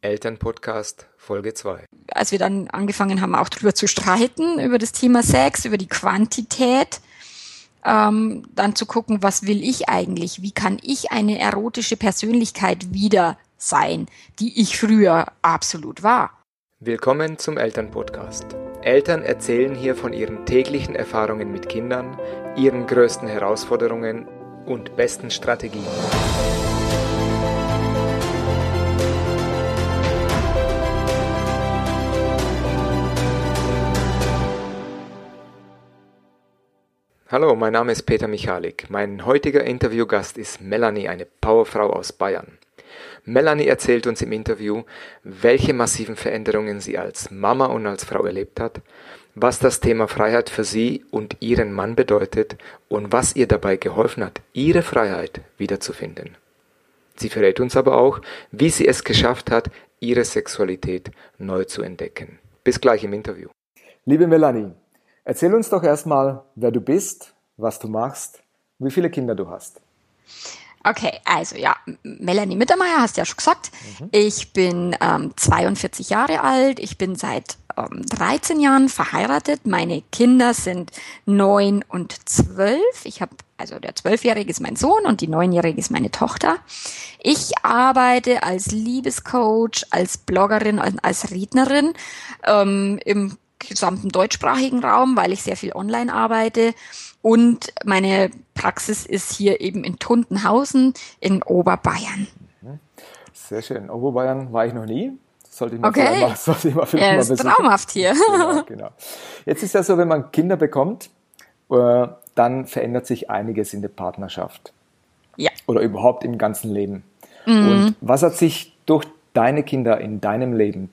Elternpodcast Folge 2. Als wir dann angefangen haben, auch darüber zu streiten, über das Thema Sex, über die Quantität, ähm, dann zu gucken, was will ich eigentlich? Wie kann ich eine erotische Persönlichkeit wieder sein, die ich früher absolut war? Willkommen zum Elternpodcast. Eltern erzählen hier von ihren täglichen Erfahrungen mit Kindern, ihren größten Herausforderungen und besten Strategien. Hallo, mein Name ist Peter Michalik. Mein heutiger Interviewgast ist Melanie, eine Powerfrau aus Bayern. Melanie erzählt uns im Interview, welche massiven Veränderungen sie als Mama und als Frau erlebt hat, was das Thema Freiheit für sie und ihren Mann bedeutet und was ihr dabei geholfen hat, ihre Freiheit wiederzufinden. Sie verrät uns aber auch, wie sie es geschafft hat, ihre Sexualität neu zu entdecken. Bis gleich im Interview. Liebe Melanie, Erzähl uns doch erstmal, wer du bist, was du machst, wie viele Kinder du hast. Okay, also ja, Melanie Mittermeier hast du ja schon gesagt. Mhm. Ich bin ähm, 42 Jahre alt. Ich bin seit ähm, 13 Jahren verheiratet. Meine Kinder sind neun und zwölf. Ich habe also der zwölfjährige ist mein Sohn und die neunjährige ist meine Tochter. Ich arbeite als Liebescoach, als Bloggerin, als Rednerin ähm, im gesamten deutschsprachigen Raum, weil ich sehr viel online arbeite. Und meine Praxis ist hier eben in Tuntenhausen in Oberbayern. Sehr schön. Oberbayern war ich noch nie. Sollte ich mal okay. mal, sollte ich mal vielleicht ja, mal ist traumhaft hier. Genau, genau. Jetzt ist ja so, wenn man Kinder bekommt, äh, dann verändert sich einiges in der Partnerschaft. Ja. Oder überhaupt im ganzen Leben. Mhm. Und was hat sich durch deine Kinder in deinem Leben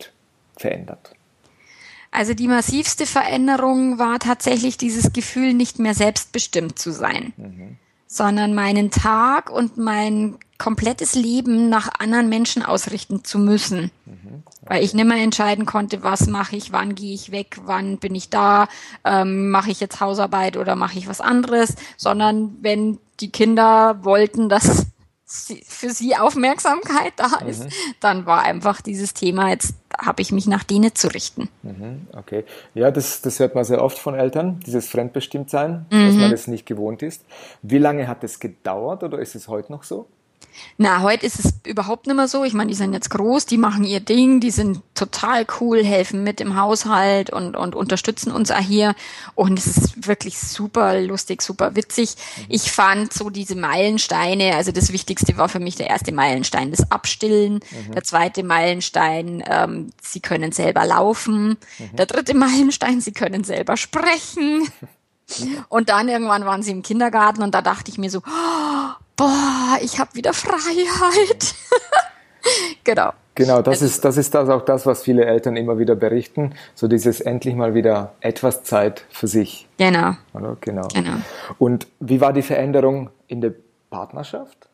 verändert? Also die massivste Veränderung war tatsächlich dieses Gefühl, nicht mehr selbstbestimmt zu sein, mhm. sondern meinen Tag und mein komplettes Leben nach anderen Menschen ausrichten zu müssen. Mhm. Weil ich nicht mehr entscheiden konnte, was mache ich, wann gehe ich weg, wann bin ich da, ähm, mache ich jetzt Hausarbeit oder mache ich was anderes, sondern wenn die Kinder wollten, dass für sie Aufmerksamkeit da ist, mhm. dann war einfach dieses Thema, jetzt habe ich mich nach denen zu richten. Mhm, okay. Ja, das, das hört man sehr oft von Eltern, dieses Fremdbestimmtsein, mhm. dass man das nicht gewohnt ist. Wie lange hat es gedauert oder ist es heute noch so? Na, heute ist es überhaupt nicht mehr so. Ich meine, die sind jetzt groß, die machen ihr Ding, die sind total cool, helfen mit im Haushalt und, und unterstützen uns auch hier. Und es ist wirklich super lustig, super witzig. Mhm. Ich fand so diese Meilensteine, also das Wichtigste war für mich der erste Meilenstein, das Abstillen. Mhm. Der zweite Meilenstein, ähm, sie können selber laufen. Mhm. Der dritte Meilenstein, sie können selber sprechen. Und dann irgendwann waren sie im Kindergarten und da dachte ich mir so, oh, boah, ich habe wieder Freiheit. genau. Genau, das ist, das ist das auch das, was viele Eltern immer wieder berichten. So dieses endlich mal wieder etwas Zeit für sich. Genau. Oder? Genau. genau. Und wie war die Veränderung in der Partnerschaft?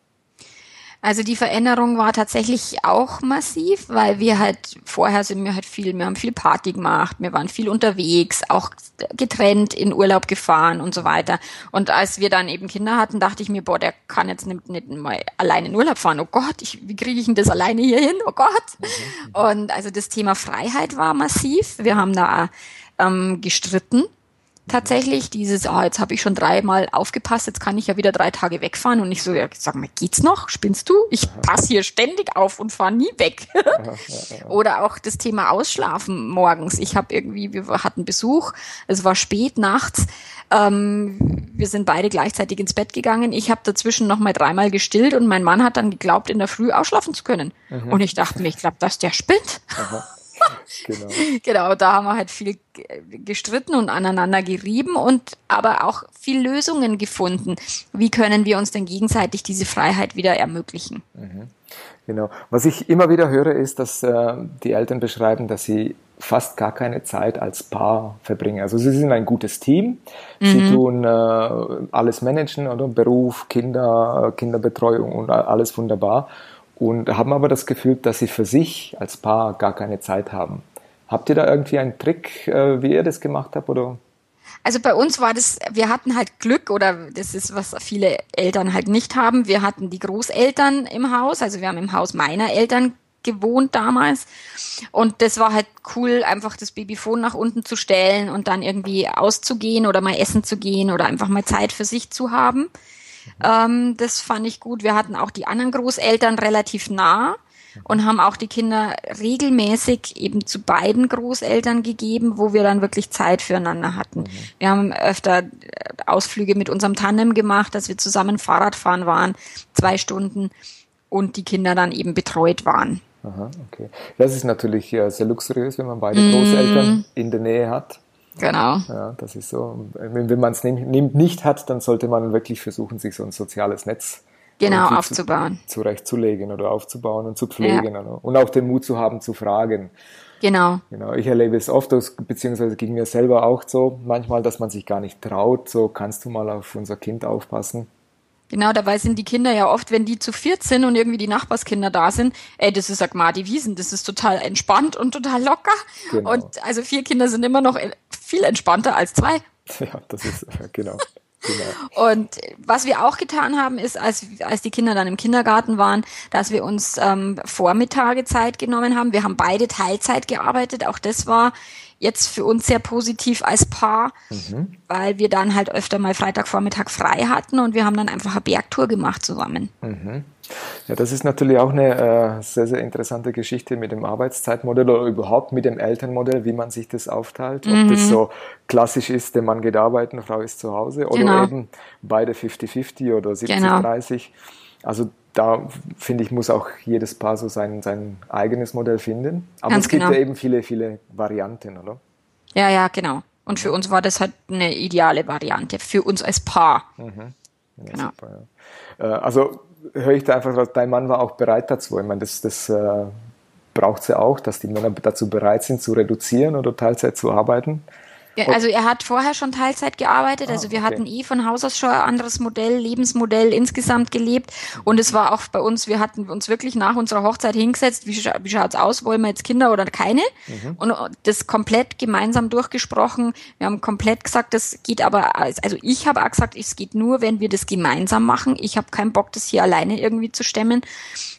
Also die Veränderung war tatsächlich auch massiv, weil wir halt vorher sind wir halt viel, wir haben viel Party gemacht, wir waren viel unterwegs, auch getrennt in Urlaub gefahren und so weiter. Und als wir dann eben Kinder hatten, dachte ich mir, boah, der kann jetzt nicht, nicht mal alleine in Urlaub fahren. Oh Gott, ich, wie kriege ich denn das alleine hier hin? Oh Gott. Mhm. Und also das Thema Freiheit war massiv. Wir haben da ähm, gestritten tatsächlich dieses, ah, jetzt habe ich schon dreimal aufgepasst, jetzt kann ich ja wieder drei Tage wegfahren und ich so, ja, sag mal, geht's noch? Spinnst du? Ich passe hier ständig auf und fahre nie weg. Oder auch das Thema Ausschlafen morgens. Ich habe irgendwie, wir hatten Besuch, es war spät nachts, ähm, wir sind beide gleichzeitig ins Bett gegangen. Ich habe dazwischen noch mal dreimal gestillt und mein Mann hat dann geglaubt, in der Früh ausschlafen zu können. Mhm. Und ich dachte mir, ich glaube, dass der spinnt. Genau. genau, da haben wir halt viel gestritten und aneinander gerieben und aber auch viel Lösungen gefunden. Wie können wir uns denn gegenseitig diese Freiheit wieder ermöglichen? Mhm. Genau. Was ich immer wieder höre, ist, dass äh, die Eltern beschreiben, dass sie fast gar keine Zeit als Paar verbringen. Also sie sind ein gutes Team. Mhm. Sie tun äh, alles managen oder Beruf, Kinder, Kinderbetreuung und alles wunderbar und haben aber das Gefühl, dass sie für sich als Paar gar keine Zeit haben. Habt ihr da irgendwie einen Trick, äh, wie ihr das gemacht habt oder? Also bei uns war das, wir hatten halt Glück oder das ist, was viele Eltern halt nicht haben. Wir hatten die Großeltern im Haus, also wir haben im Haus meiner Eltern gewohnt damals. Und das war halt cool, einfach das Babyphone nach unten zu stellen und dann irgendwie auszugehen oder mal essen zu gehen oder einfach mal Zeit für sich zu haben. Ähm, das fand ich gut. Wir hatten auch die anderen Großeltern relativ nah und haben auch die Kinder regelmäßig eben zu beiden Großeltern gegeben, wo wir dann wirklich Zeit füreinander hatten. Mhm. Wir haben öfter äh, Ausflüge mit unserem Tandem gemacht, dass wir zusammen Fahrrad fahren waren, zwei Stunden und die Kinder dann eben betreut waren. Aha, okay. Das ist natürlich äh, sehr luxuriös, wenn man beide mm. Großeltern in der Nähe hat. Genau. Ja, das ist so. Wenn, man es nicht hat, dann sollte man wirklich versuchen, sich so ein soziales Netz genau aufzubauen. Zu, zurechtzulegen oder aufzubauen und zu pflegen. Ja. Und auch den Mut zu haben, zu fragen. Genau. Genau. Ich erlebe es oft, beziehungsweise ging mir selber auch so, manchmal, dass man sich gar nicht traut, so kannst du mal auf unser Kind aufpassen. Genau, dabei sind die Kinder ja oft, wenn die zu viert sind und irgendwie die Nachbarskinder da sind, ey, das ist Agmadi Wiesen, das ist total entspannt und total locker. Genau. Und also vier Kinder sind immer noch viel entspannter als zwei. Ja, das ist, genau. Genau. Und was wir auch getan haben, ist, als, als die Kinder dann im Kindergarten waren, dass wir uns ähm, Vormittage Zeit genommen haben. Wir haben beide Teilzeit gearbeitet. Auch das war jetzt für uns sehr positiv als Paar, mhm. weil wir dann halt öfter mal Freitagvormittag frei hatten und wir haben dann einfach eine Bergtour gemacht zusammen. Mhm. Ja, das ist natürlich auch eine äh, sehr, sehr interessante Geschichte mit dem Arbeitszeitmodell oder überhaupt mit dem Elternmodell, wie man sich das aufteilt. Ob mhm. das so klassisch ist, der Mann geht arbeiten, Frau ist zu Hause oder genau. eben beide 50-50 oder 70-30. Genau. Also da finde ich, muss auch jedes Paar so sein, sein eigenes Modell finden. Aber Ganz es gibt genau. ja eben viele, viele Varianten, oder? Ja, ja, genau. Und für uns war das halt eine ideale Variante, für uns als Paar. Mhm. Ja, genau. Super, ja. Äh, also höre ich da einfach raus, dein Mann war auch bereit dazu. Ich meine, das, das äh, braucht es ja auch, dass die Männer dazu bereit sind, zu reduzieren oder Teilzeit zu arbeiten. Ja, also er hat vorher schon Teilzeit gearbeitet, ah, also wir okay. hatten eh von Haus aus schon ein anderes Modell, Lebensmodell insgesamt gelebt. Und es war auch bei uns, wir hatten uns wirklich nach unserer Hochzeit hingesetzt, wie, wie schaut's aus, wollen wir jetzt Kinder oder keine? Mhm. und das komplett gemeinsam durchgesprochen, wir haben komplett gesagt, das geht aber, also ich habe auch gesagt, es geht nur, wenn wir das gemeinsam machen, ich habe keinen Bock, das hier alleine irgendwie zu stemmen.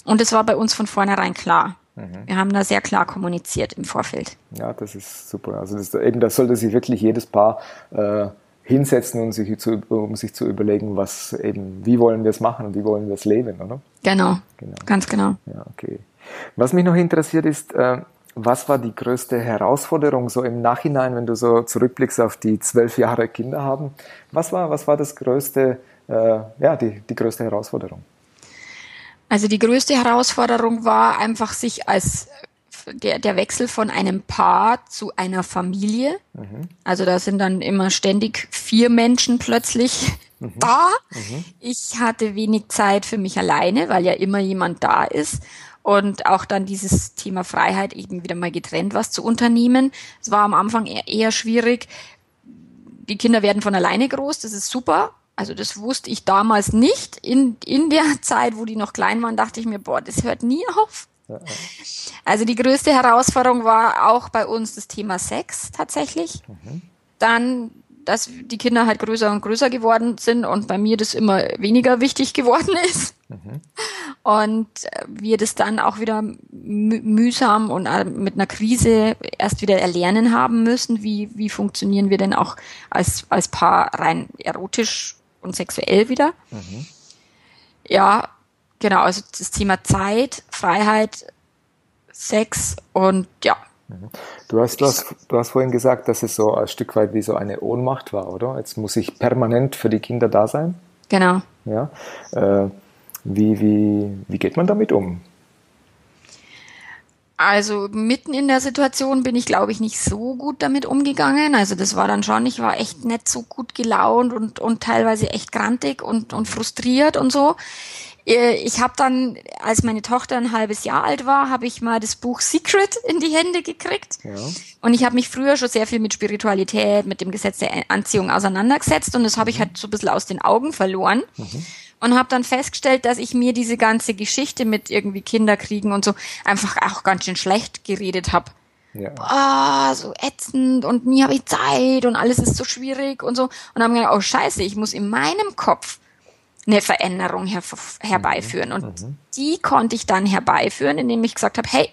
Und es war bei uns von vornherein klar. Mhm. Wir haben da sehr klar kommuniziert im Vorfeld. Ja, das ist super. Also das, eben, da sollte sich wirklich jedes Paar äh, hinsetzen und sich zu, um sich zu überlegen, was eben, wie wollen wir es machen und wie wollen wir es leben, oder? Genau, genau. ganz genau. Ja, okay. Was mich noch interessiert ist, äh, was war die größte Herausforderung so im Nachhinein, wenn du so zurückblickst auf die zwölf Jahre Kinder haben? Was war, was war das größte, äh, ja, die, die größte Herausforderung? Also die größte Herausforderung war einfach sich als der, der Wechsel von einem Paar zu einer Familie. Mhm. Also da sind dann immer ständig vier Menschen plötzlich mhm. da. Mhm. Ich hatte wenig Zeit für mich alleine, weil ja immer jemand da ist. Und auch dann dieses Thema Freiheit eben wieder mal getrennt was zu unternehmen. Es war am Anfang eher, eher schwierig. Die Kinder werden von alleine groß, das ist super. Also das wusste ich damals nicht. In, in der Zeit, wo die noch klein waren, dachte ich mir, boah, das hört nie auf. Also die größte Herausforderung war auch bei uns das Thema Sex tatsächlich. Mhm. Dann, dass die Kinder halt größer und größer geworden sind und bei mir das immer weniger wichtig geworden ist. Mhm. Und wir das dann auch wieder mühsam und äh, mit einer Krise erst wieder erlernen haben müssen, wie, wie funktionieren wir denn auch als, als Paar rein erotisch und sexuell wieder. Mhm. Ja, genau, also das Thema Zeit, Freiheit, Sex und ja. Mhm. Du hast, du, hast, du hast vorhin gesagt, dass es so ein Stück weit wie so eine Ohnmacht war, oder? Jetzt muss ich permanent für die Kinder da sein. Genau. Ja. Äh, wie, wie, wie geht man damit um? Also mitten in der Situation bin ich, glaube ich, nicht so gut damit umgegangen. Also das war dann schon, ich war echt nicht so gut gelaunt und, und teilweise echt grantig und, und frustriert und so. Äh, ich habe dann, als meine Tochter ein halbes Jahr alt war, habe ich mal das Buch Secret in die Hände gekriegt. Ja. Und ich habe mich früher schon sehr viel mit Spiritualität, mit dem Gesetz der Anziehung auseinandergesetzt und das habe ich mhm. halt so ein bisschen aus den Augen verloren. Mhm und habe dann festgestellt, dass ich mir diese ganze Geschichte mit irgendwie Kinderkriegen und so einfach auch ganz schön schlecht geredet habe. Ja. Boah, so ätzend und nie habe ich Zeit und alles ist so schwierig und so. Und haben gedacht, oh scheiße, ich muss in meinem Kopf eine Veränderung her herbeiführen. Und mhm. die konnte ich dann herbeiführen, indem ich gesagt habe, hey,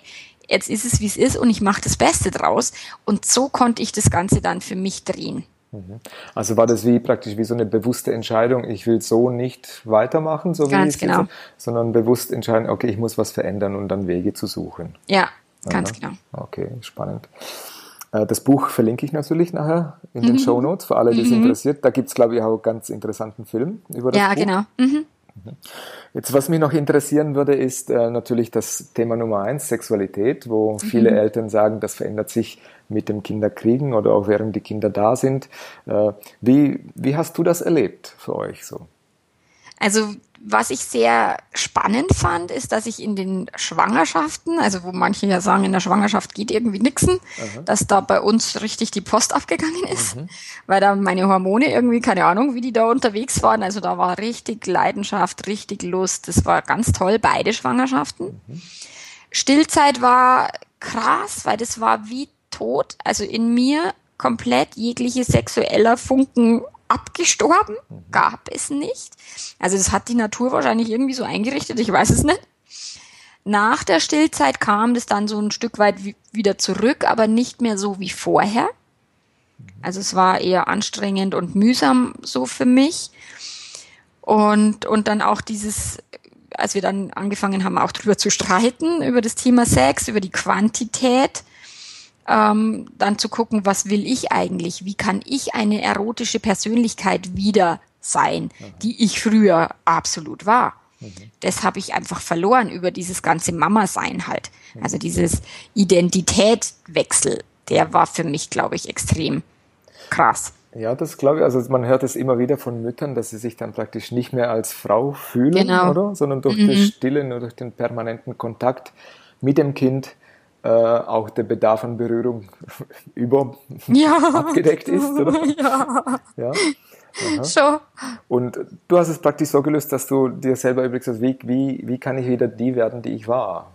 jetzt ist es, wie es ist und ich mache das Beste draus. Und so konnte ich das Ganze dann für mich drehen. Mhm. Also war das wie praktisch wie so eine bewusste Entscheidung, ich will so nicht weitermachen, so ganz wie genau. Jetzt, sondern bewusst entscheiden, okay, ich muss was verändern und dann Wege zu suchen. Ja, ganz Aha. genau. Okay, spannend. Äh, das Buch verlinke ich natürlich nachher in den mhm. Show Notes für alle, die es mhm. interessiert. Da gibt es, glaube ich, auch einen ganz interessanten Film über das ja, Buch. Ja, genau. Mhm. Mhm. Jetzt, was mich noch interessieren würde, ist äh, natürlich das Thema Nummer eins, Sexualität, wo mhm. viele Eltern sagen, das verändert sich mit dem Kinderkriegen oder auch während die Kinder da sind. Äh, wie, wie hast du das erlebt für euch so? Also was ich sehr spannend fand, ist, dass ich in den Schwangerschaften, also wo manche ja sagen, in der Schwangerschaft geht irgendwie nixen, Aha. dass da bei uns richtig die Post abgegangen ist, mhm. weil da meine Hormone irgendwie, keine Ahnung, wie die da unterwegs waren. Also da war richtig Leidenschaft, richtig Lust. Das war ganz toll, beide Schwangerschaften. Mhm. Stillzeit war krass, weil das war wie tot. Also in mir komplett jegliche sexueller Funken abgestorben, mhm. gab es nicht. Also das hat die Natur wahrscheinlich irgendwie so eingerichtet, ich weiß es nicht. Nach der Stillzeit kam das dann so ein Stück weit wieder zurück, aber nicht mehr so wie vorher. Mhm. Also es war eher anstrengend und mühsam so für mich. Und, und dann auch dieses, als wir dann angefangen haben, auch drüber zu streiten, über das Thema Sex, über die Quantität, ähm, dann zu gucken, was will ich eigentlich? Wie kann ich eine erotische Persönlichkeit wieder sein, die ich früher absolut war? Mhm. Das habe ich einfach verloren über dieses ganze Mama-Sein halt. Also dieses Identitätswechsel, der war für mich, glaube ich, extrem krass. Ja, das glaube ich. Also man hört es immer wieder von Müttern, dass sie sich dann praktisch nicht mehr als Frau fühlen, genau. oder? Sondern durch mhm. das Stillen oder durch den permanenten Kontakt mit dem Kind äh, auch der Bedarf an Berührung über ja. abgedeckt ist, oder? Ja. ja. So. Und du hast es praktisch so gelöst, dass du dir selber überlegst, wie, wie, wie kann ich wieder die werden, die ich war?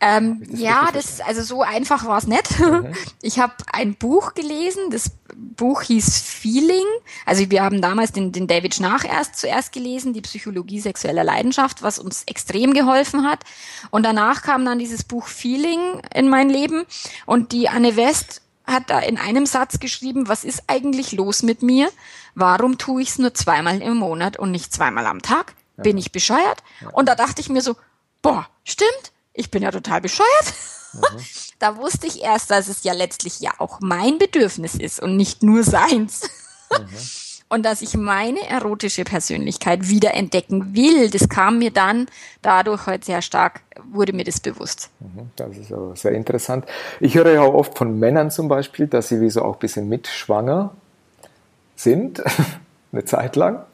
Ähm, das ja, das also so einfach war es nicht. Mhm. Ich habe ein Buch gelesen. Das Buch hieß Feeling. Also wir haben damals den, den David Schnach erst zuerst gelesen, die Psychologie sexueller Leidenschaft, was uns extrem geholfen hat. Und danach kam dann dieses Buch Feeling in mein Leben. Und die Anne West hat da in einem Satz geschrieben, was ist eigentlich los mit mir? Warum tue ich es nur zweimal im Monat und nicht zweimal am Tag? Bin ich bescheuert? Und da dachte ich mir so, boah, stimmt ich bin ja total bescheuert. Mhm. Da wusste ich erst, dass es ja letztlich ja auch mein Bedürfnis ist und nicht nur seins. Mhm. Und dass ich meine erotische Persönlichkeit wieder entdecken will, das kam mir dann dadurch heute sehr stark, wurde mir das bewusst. Mhm. Das ist aber sehr interessant. Ich höre ja auch oft von Männern zum Beispiel, dass sie wie so auch ein bisschen mitschwanger sind, eine Zeit lang.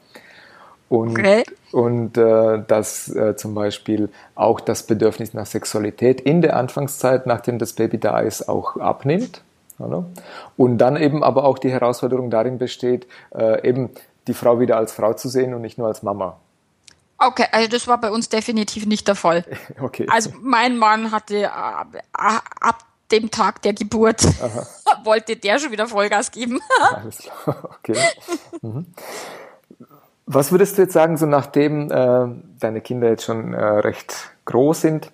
Und, okay. und äh, dass äh, zum Beispiel auch das Bedürfnis nach Sexualität in der Anfangszeit, nachdem das Baby da ist, auch abnimmt. Oder? Und dann eben aber auch die Herausforderung darin besteht, äh, eben die Frau wieder als Frau zu sehen und nicht nur als Mama. Okay, also das war bei uns definitiv nicht der Fall. Okay. Also mein Mann hatte äh, ab dem Tag der Geburt wollte der schon wieder Vollgas geben. Alles klar, okay. Mhm. Was würdest du jetzt sagen, so nachdem äh, deine Kinder jetzt schon äh, recht groß sind,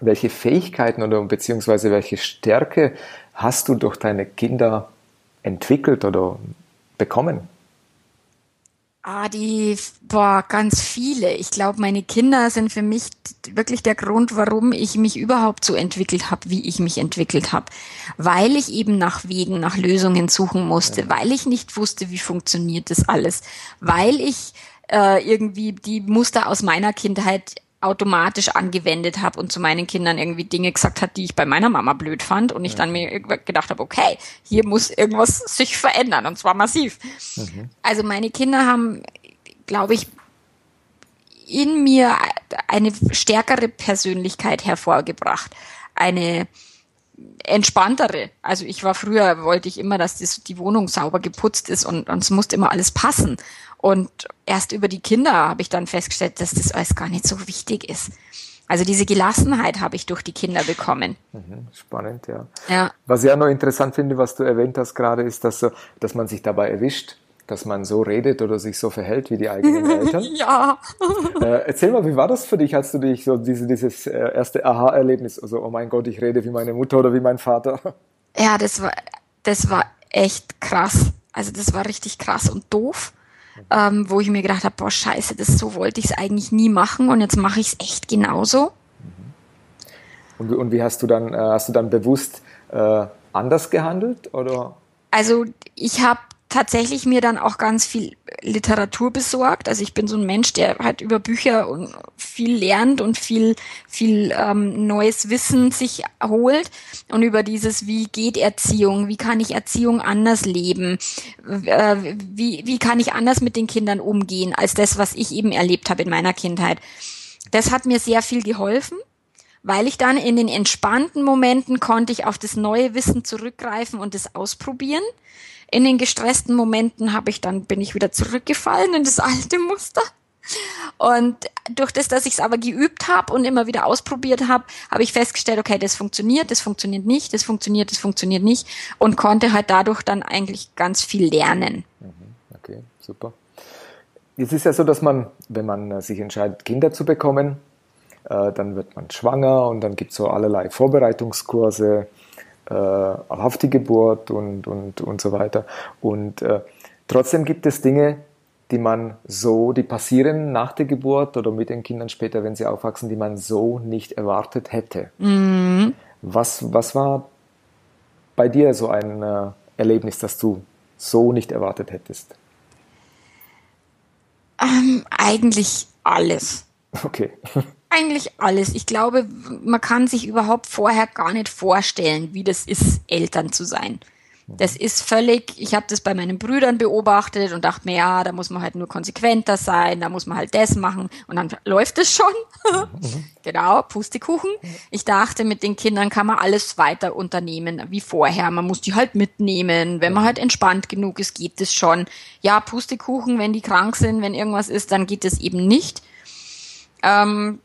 welche Fähigkeiten oder beziehungsweise welche Stärke hast du durch deine Kinder entwickelt oder bekommen? Ah, die, boah, ganz viele. Ich glaube, meine Kinder sind für mich wirklich der Grund, warum ich mich überhaupt so entwickelt habe, wie ich mich entwickelt habe. Weil ich eben nach Wegen, nach Lösungen suchen musste, ja. weil ich nicht wusste, wie funktioniert das alles, weil ich äh, irgendwie die Muster aus meiner Kindheit automatisch angewendet habe und zu meinen Kindern irgendwie Dinge gesagt hat, die ich bei meiner Mama blöd fand und ich ja. dann mir gedacht habe, okay, hier muss irgendwas sich verändern und zwar massiv. Mhm. Also meine Kinder haben, glaube ich, in mir eine stärkere Persönlichkeit hervorgebracht, eine entspanntere. Also ich war früher, wollte ich immer, dass das, die Wohnung sauber geputzt ist und, und es musste immer alles passen. Und erst über die Kinder habe ich dann festgestellt, dass das alles gar nicht so wichtig ist. Also diese Gelassenheit habe ich durch die Kinder bekommen. Mhm, spannend, ja. ja. Was ich auch noch interessant finde, was du erwähnt hast gerade, ist, dass, dass man sich dabei erwischt, dass man so redet oder sich so verhält wie die eigenen Eltern. ja. Äh, erzähl mal, wie war das für dich, als du dich so diese, dieses äh, erste Aha-Erlebnis, also oh mein Gott, ich rede wie meine Mutter oder wie mein Vater? Ja, das war, das war echt krass. Also das war richtig krass und doof. Ähm, wo ich mir gedacht habe, boah, scheiße, das so wollte ich es eigentlich nie machen und jetzt mache ich es echt genauso. Und, und, wie hast du dann, äh, hast du dann bewusst äh, anders gehandelt oder? Also ich habe tatsächlich mir dann auch ganz viel Literatur besorgt. Also ich bin so ein Mensch, der halt über Bücher viel lernt und viel, viel ähm, neues Wissen sich holt und über dieses, wie geht Erziehung, wie kann ich Erziehung anders leben, äh, wie, wie kann ich anders mit den Kindern umgehen, als das, was ich eben erlebt habe in meiner Kindheit. Das hat mir sehr viel geholfen weil ich dann in den entspannten Momenten konnte ich auf das neue Wissen zurückgreifen und es ausprobieren. In den gestressten Momenten habe ich dann bin ich wieder zurückgefallen in das alte Muster. Und durch das, dass ich es aber geübt habe und immer wieder ausprobiert habe, habe ich festgestellt, okay, das funktioniert, das funktioniert nicht, das funktioniert, das funktioniert nicht und konnte halt dadurch dann eigentlich ganz viel lernen. Mhm, okay, super. Jetzt ist ja so, dass man, wenn man äh, sich entscheidet, Kinder zu bekommen, äh, dann wird man schwanger und dann gibt es so allerlei Vorbereitungskurse äh, auf die Geburt und, und, und so weiter. Und äh, trotzdem gibt es Dinge, die man so, die passieren nach der Geburt oder mit den Kindern später, wenn sie aufwachsen, die man so nicht erwartet hätte. Mhm. Was, was war bei dir so ein äh, Erlebnis, das du so nicht erwartet hättest? Ähm, eigentlich alles. Okay. Eigentlich alles. Ich glaube, man kann sich überhaupt vorher gar nicht vorstellen, wie das ist, Eltern zu sein. Das ist völlig, ich habe das bei meinen Brüdern beobachtet und dachte mir, ja, da muss man halt nur konsequenter sein, da muss man halt das machen und dann läuft es schon. genau, Pustekuchen. Ich dachte, mit den Kindern kann man alles weiter unternehmen wie vorher. Man muss die halt mitnehmen. Wenn man halt entspannt genug ist, geht es schon. Ja, Pustekuchen, wenn die krank sind, wenn irgendwas ist, dann geht es eben nicht. Ähm,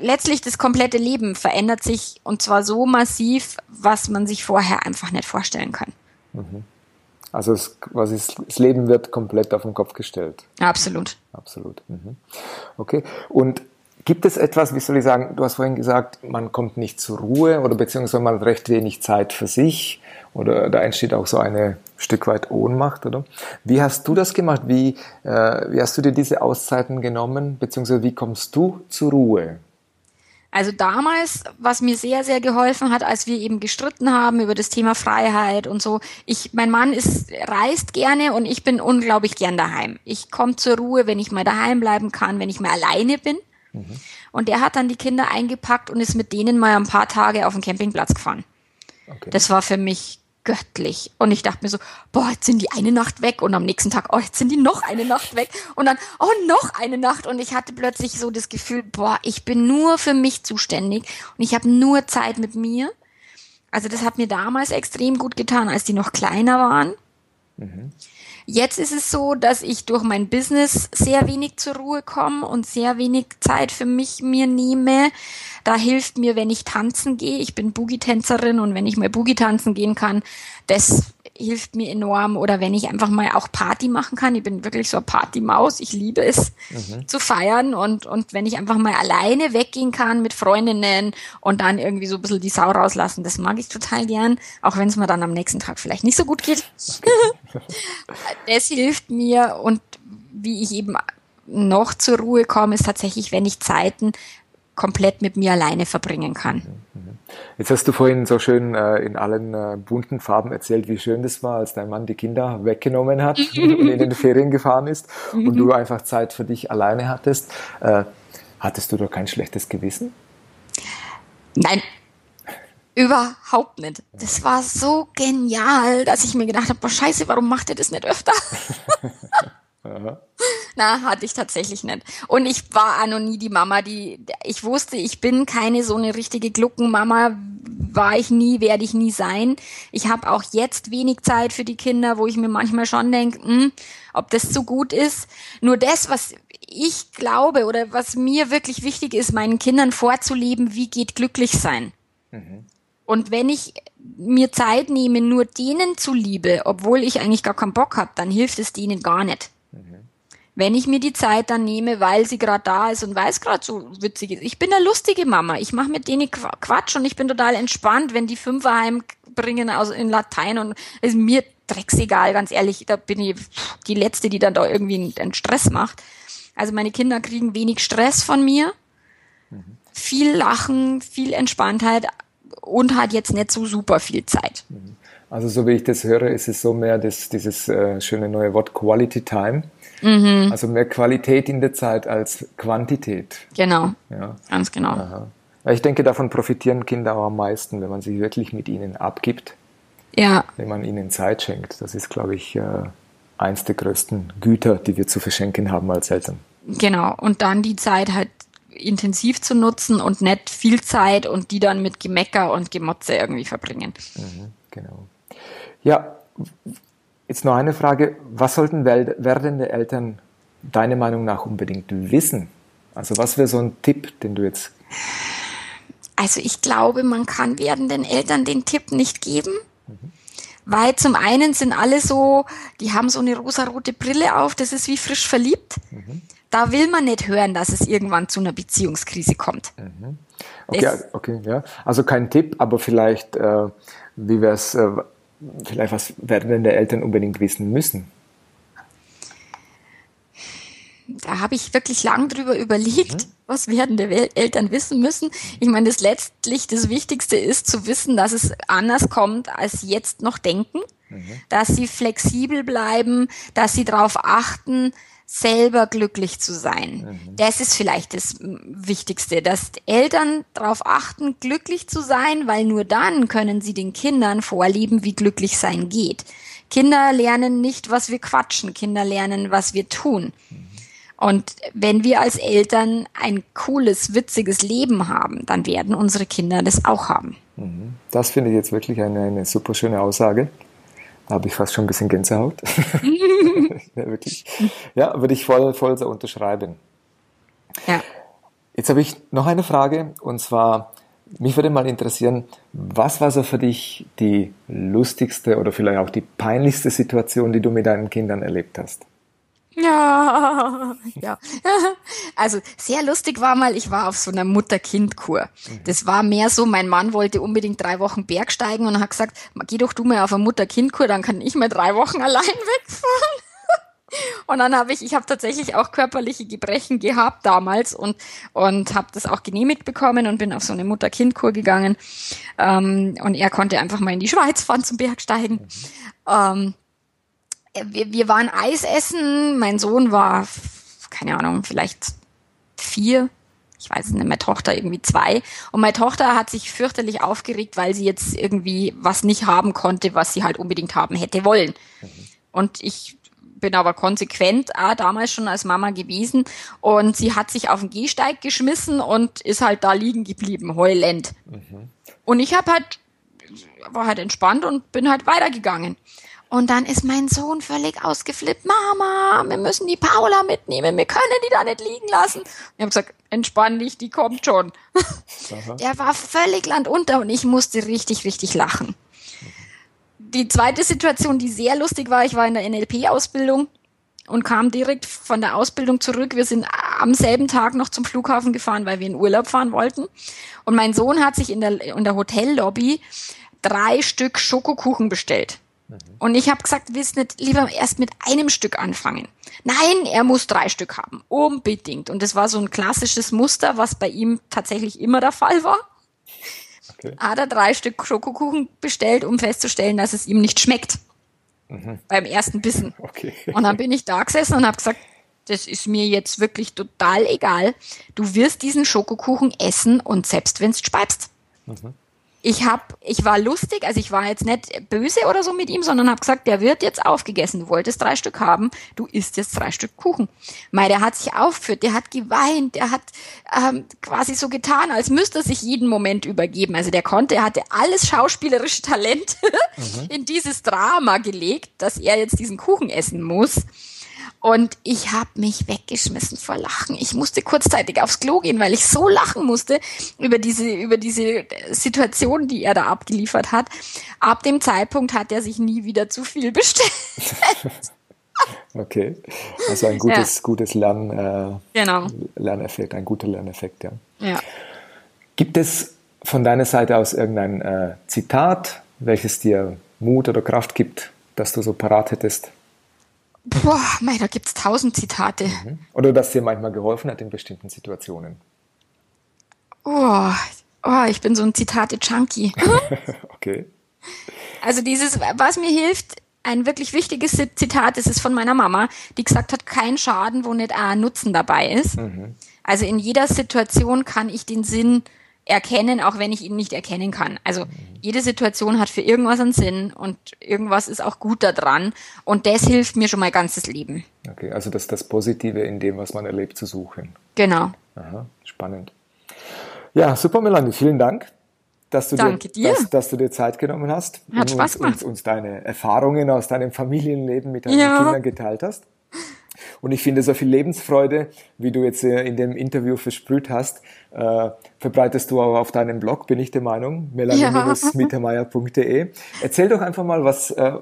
letztlich das komplette Leben verändert sich und zwar so massiv, was man sich vorher einfach nicht vorstellen kann. Mhm. Also es, was ist, das Leben wird komplett auf den Kopf gestellt. Absolut. Absolut. Mhm. Okay. Und gibt es etwas, wie soll ich sagen, du hast vorhin gesagt, man kommt nicht zur Ruhe oder beziehungsweise man hat recht wenig Zeit für sich oder da entsteht auch so eine Stück weit Ohnmacht, oder? Wie hast du das gemacht? Wie, äh, wie hast du dir diese Auszeiten genommen, beziehungsweise wie kommst du zur Ruhe? Also damals, was mir sehr, sehr geholfen hat, als wir eben gestritten haben über das Thema Freiheit und so. Ich, mein Mann ist, reist gerne und ich bin unglaublich gern daheim. Ich komme zur Ruhe, wenn ich mal daheim bleiben kann, wenn ich mal alleine bin. Mhm. Und der hat dann die Kinder eingepackt und ist mit denen mal ein paar Tage auf den Campingplatz gefahren. Okay. Das war für mich göttlich. Und ich dachte mir so, boah, jetzt sind die eine Nacht weg und am nächsten Tag, oh, jetzt sind die noch eine Nacht weg und dann, oh, noch eine Nacht und ich hatte plötzlich so das Gefühl, boah, ich bin nur für mich zuständig und ich habe nur Zeit mit mir. Also das hat mir damals extrem gut getan, als die noch kleiner waren. Mhm. Jetzt ist es so, dass ich durch mein Business sehr wenig zur Ruhe komme und sehr wenig Zeit für mich mir nehme. Da hilft mir, wenn ich tanzen gehe. Ich bin Boogie-Tänzerin und wenn ich mal Boogie tanzen gehen kann, das hilft mir enorm. Oder wenn ich einfach mal auch Party machen kann. Ich bin wirklich so eine Partymaus. Ich liebe es mhm. zu feiern. Und, und wenn ich einfach mal alleine weggehen kann mit Freundinnen und dann irgendwie so ein bisschen die Sau rauslassen, das mag ich total gern. Auch wenn es mir dann am nächsten Tag vielleicht nicht so gut geht. das hilft mir. Und wie ich eben noch zur Ruhe komme, ist tatsächlich, wenn ich Zeiten komplett mit mir alleine verbringen kann. Mhm. Jetzt hast du vorhin so schön äh, in allen äh, bunten Farben erzählt, wie schön das war, als dein Mann die Kinder weggenommen hat und in den Ferien gefahren ist und du einfach Zeit für dich alleine hattest. Äh, hattest du da kein schlechtes Gewissen? Nein, Überhaupt nicht. Das war so genial, dass ich mir gedacht habe, boah, scheiße, warum macht ihr das nicht öfter? Na, hatte ich tatsächlich nicht. Und ich war auch noch nie die Mama, die, ich wusste, ich bin keine so eine richtige Gluckenmama, war ich nie, werde ich nie sein. Ich habe auch jetzt wenig Zeit für die Kinder, wo ich mir manchmal schon denke, hm, ob das so gut ist. Nur das, was ich glaube oder was mir wirklich wichtig ist, meinen Kindern vorzuleben, wie geht glücklich sein. Mhm. Und wenn ich mir Zeit nehme, nur denen zuliebe, obwohl ich eigentlich gar keinen Bock habe, dann hilft es denen gar nicht. Wenn ich mir die Zeit dann nehme, weil sie gerade da ist und weil es gerade so witzig ist. Ich bin eine lustige Mama. Ich mache mit denen Quatsch und ich bin total entspannt, wenn die Fünfer heimbringen aus in Latein und ist mir drecksegal, ganz ehrlich. Da bin ich die Letzte, die dann da irgendwie einen Stress macht. Also meine Kinder kriegen wenig Stress von mir. Mhm. Viel Lachen, viel Entspanntheit und hat jetzt nicht so super viel Zeit. Mhm. Also so wie ich das höre, ist es so mehr das, dieses äh, schöne neue Wort Quality Time. Mhm. Also mehr Qualität in der Zeit als Quantität. Genau. Ja. Ganz genau. Aha. Ich denke, davon profitieren Kinder auch am meisten, wenn man sich wirklich mit ihnen abgibt. Ja. Wenn man ihnen Zeit schenkt. Das ist, glaube ich, äh, eins der größten Güter, die wir zu verschenken haben als Eltern. Genau. Und dann die Zeit halt intensiv zu nutzen und nicht viel Zeit und die dann mit Gemecker und Gemotze irgendwie verbringen. Mhm, genau. Ja, jetzt noch eine Frage. Was sollten werdende Eltern deiner Meinung nach unbedingt wissen? Also was wäre so ein Tipp, den du jetzt... Also ich glaube, man kann werdenden Eltern den Tipp nicht geben. Mhm. Weil zum einen sind alle so, die haben so eine rosarote Brille auf, das ist wie frisch verliebt. Mhm. Da will man nicht hören, dass es irgendwann zu einer Beziehungskrise kommt. Mhm. Okay, okay, ja. Also kein Tipp, aber vielleicht, äh, wie wäre es, äh, vielleicht was werden denn der Eltern unbedingt wissen müssen? Da habe ich wirklich lang drüber überlegt, mhm. was werden der Eltern wissen müssen. Ich meine, das letztlich das Wichtigste ist zu wissen, dass es anders kommt, als jetzt noch denken, mhm. dass sie flexibel bleiben, dass sie darauf achten, selber glücklich zu sein. Mhm. Das ist vielleicht das Wichtigste, dass Eltern darauf achten, glücklich zu sein, weil nur dann können sie den Kindern vorleben, wie glücklich sein geht. Kinder lernen nicht, was wir quatschen, Kinder lernen, was wir tun. Mhm. Und wenn wir als Eltern ein cooles, witziges Leben haben, dann werden unsere Kinder das auch haben. Mhm. Das finde ich jetzt wirklich eine, eine super schöne Aussage. Habe ich fast schon ein bisschen Gänsehaut. ja, wirklich. Ja, würde ich voll, voll so unterschreiben. Ja. Jetzt habe ich noch eine Frage und zwar, mich würde mal interessieren, was war so für dich die lustigste oder vielleicht auch die peinlichste Situation, die du mit deinen Kindern erlebt hast? Ja, ja. Also sehr lustig war mal, ich war auf so einer Mutter-Kind-Kur. Mhm. Das war mehr so, mein Mann wollte unbedingt drei Wochen Bergsteigen und hat gesagt, geh doch du mal auf eine Mutter-Kind-Kur, dann kann ich mal drei Wochen allein wegfahren. Und dann habe ich, ich habe tatsächlich auch körperliche Gebrechen gehabt damals und und habe das auch genehmigt bekommen und bin auf so eine Mutter-Kind-Kur gegangen. Ähm, und er konnte einfach mal in die Schweiz fahren zum Bergsteigen. Mhm. Ähm, wir, wir waren Eis essen. Mein Sohn war, keine Ahnung, vielleicht vier. Ich weiß nicht, meine Tochter irgendwie zwei. Und meine Tochter hat sich fürchterlich aufgeregt, weil sie jetzt irgendwie was nicht haben konnte, was sie halt unbedingt haben hätte wollen. Mhm. Und ich bin aber konsequent ah, damals schon als Mama gewesen und sie hat sich auf den Gehsteig geschmissen und ist halt da liegen geblieben, heulend. Mhm. Und ich habe halt war halt entspannt und bin halt weitergegangen. Und dann ist mein Sohn völlig ausgeflippt. Mama, wir müssen die Paula mitnehmen. Wir können die da nicht liegen lassen. Ich habe gesagt, entspann dich, die kommt schon. Der war völlig landunter und ich musste richtig, richtig lachen. Die zweite Situation, die sehr lustig war, ich war in der NLP-Ausbildung und kam direkt von der Ausbildung zurück. Wir sind am selben Tag noch zum Flughafen gefahren, weil wir in Urlaub fahren wollten. Und mein Sohn hat sich in der, in der Hotellobby drei Stück Schokokuchen bestellt. Und ich habe gesagt, willst nicht lieber erst mit einem Stück anfangen? Nein, er muss drei Stück haben. Unbedingt. Und das war so ein klassisches Muster, was bei ihm tatsächlich immer der Fall war. Okay. Hat er drei Stück Schokokuchen bestellt, um festzustellen, dass es ihm nicht schmeckt. Mhm. Beim ersten Bissen. Okay. Und dann bin ich da gesessen und habe gesagt, das ist mir jetzt wirklich total egal. Du wirst diesen Schokokuchen essen und selbst wenn es speibst. Mhm ich hab, ich war lustig, also ich war jetzt nicht böse oder so mit ihm, sondern habe gesagt, der wird jetzt aufgegessen. Du wolltest drei Stück haben, du isst jetzt drei Stück Kuchen. Mei, der hat sich aufgeführt, der hat geweint, der hat ähm, quasi so getan, als müsste er sich jeden Moment übergeben. Also der konnte, er hatte alles schauspielerische Talent mhm. in dieses Drama gelegt, dass er jetzt diesen Kuchen essen muss. Und ich habe mich weggeschmissen vor Lachen. Ich musste kurzzeitig aufs Klo gehen, weil ich so lachen musste über diese, über diese Situation, die er da abgeliefert hat. Ab dem Zeitpunkt hat er sich nie wieder zu viel bestellt. okay. Also ein gutes, ja. gutes Lern, äh, genau. Lerneffekt, ein guter Lerneffekt, ja. ja. Gibt es von deiner Seite aus irgendein äh, Zitat, welches dir Mut oder Kraft gibt, das du so parat hättest? Boah, mei, da gibt es tausend Zitate. Mhm. Oder das dir manchmal geholfen hat in bestimmten Situationen. Oh, oh ich bin so ein Zitate-Junkie. okay. Also dieses, was mir hilft, ein wirklich wichtiges Zitat, das ist von meiner Mama, die gesagt hat, kein Schaden, wo nicht ein Nutzen dabei ist. Mhm. Also in jeder Situation kann ich den Sinn erkennen, auch wenn ich ihn nicht erkennen kann. Also jede Situation hat für irgendwas einen Sinn und irgendwas ist auch gut daran und das hilft mir schon mein ganzes Leben. Okay, also das das Positive in dem, was man erlebt, zu suchen. Genau. Aha, spannend. Ja, super, Melanie, vielen Dank. Dass du, dir, dir. Dass, dass, du dir Zeit genommen hast Hat und Spaß uns, uns, uns, deine Erfahrungen aus deinem Familienleben mit deinen ja. Kindern geteilt hast. Und ich finde, so viel Lebensfreude, wie du jetzt äh, in dem Interview versprüht hast, äh, verbreitest du auch auf deinem Blog, bin ich der Meinung, melanie-mittermeier.de. Ja. Erzähl doch einfach mal, was, äh,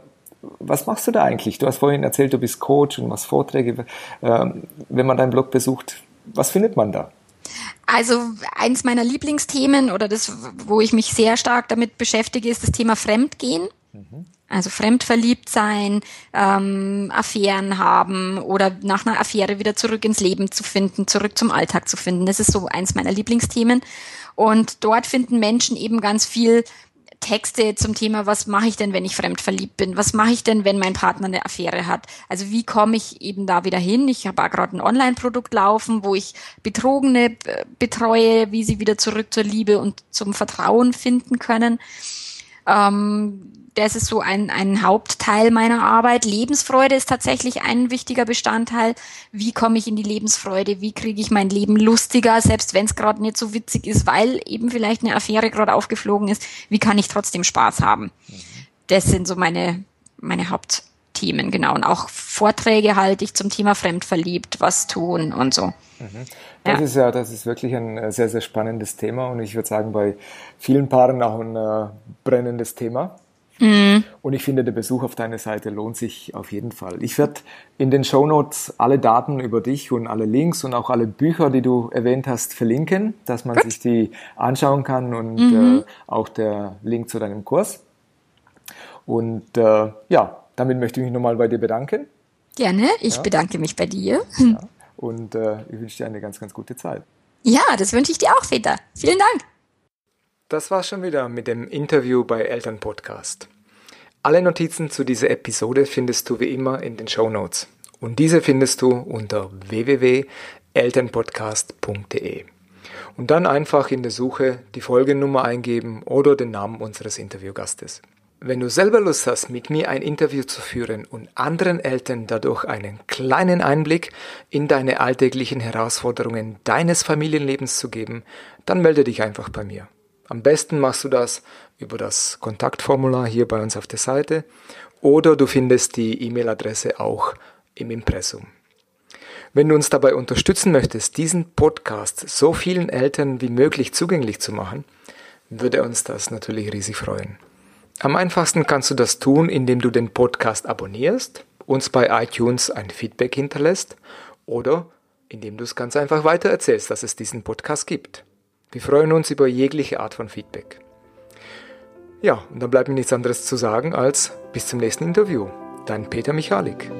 was machst du da eigentlich? Du hast vorhin erzählt, du bist Coach und machst Vorträge. Äh, wenn man deinen Blog besucht, was findet man da? Also eins meiner Lieblingsthemen oder das, wo ich mich sehr stark damit beschäftige, ist das Thema Fremdgehen. Mhm. Also fremdverliebt sein, ähm, Affären haben oder nach einer Affäre wieder zurück ins Leben zu finden, zurück zum Alltag zu finden. Das ist so eins meiner Lieblingsthemen. Und dort finden Menschen eben ganz viel Texte zum Thema, was mache ich denn, wenn ich fremdverliebt bin? Was mache ich denn, wenn mein Partner eine Affäre hat? Also wie komme ich eben da wieder hin? Ich habe auch gerade ein Online-Produkt laufen, wo ich Betrogene betreue, wie sie wieder zurück zur Liebe und zum Vertrauen finden können. Ähm, das ist so ein, ein Hauptteil meiner Arbeit. Lebensfreude ist tatsächlich ein wichtiger Bestandteil. Wie komme ich in die Lebensfreude? Wie kriege ich mein Leben lustiger, selbst wenn es gerade nicht so witzig ist, weil eben vielleicht eine Affäre gerade aufgeflogen ist? Wie kann ich trotzdem Spaß haben? Das sind so meine, meine Hauptthemen, genau. Und auch Vorträge halte ich zum Thema Fremdverliebt, was tun und so. Das ja. ist ja, das ist wirklich ein äh, sehr, sehr spannendes Thema und ich würde sagen, bei vielen Paaren auch ein äh, brennendes Thema. Mhm. Und ich finde, der Besuch auf deiner Seite lohnt sich auf jeden Fall. Ich werde in den Show Notes alle Daten über dich und alle Links und auch alle Bücher, die du erwähnt hast, verlinken, dass man Gut. sich die anschauen kann und mhm. äh, auch der Link zu deinem Kurs. Und äh, ja, damit möchte ich mich nochmal bei dir bedanken. Gerne, ich ja. bedanke mich bei dir. Ja. Und äh, ich wünsche dir eine ganz, ganz gute Zeit. Ja, das wünsche ich dir auch, Peter. Vielen Dank. Das war's schon wieder mit dem Interview bei Elternpodcast. Alle Notizen zu dieser Episode findest du wie immer in den Show Notes. Und diese findest du unter www.elternpodcast.de. Und dann einfach in der Suche die Folgennummer eingeben oder den Namen unseres Interviewgastes. Wenn du selber Lust hast, mit mir ein Interview zu führen und anderen Eltern dadurch einen kleinen Einblick in deine alltäglichen Herausforderungen deines Familienlebens zu geben, dann melde dich einfach bei mir. Am besten machst du das über das Kontaktformular hier bei uns auf der Seite oder du findest die E-Mail-Adresse auch im Impressum. Wenn du uns dabei unterstützen möchtest, diesen Podcast so vielen Eltern wie möglich zugänglich zu machen, würde uns das natürlich riesig freuen. Am einfachsten kannst du das tun, indem du den Podcast abonnierst, uns bei iTunes ein Feedback hinterlässt oder indem du es ganz einfach weitererzählst, dass es diesen Podcast gibt. Wir freuen uns über jegliche Art von Feedback. Ja, und dann bleibt mir nichts anderes zu sagen als bis zum nächsten Interview. Dein Peter Michalik.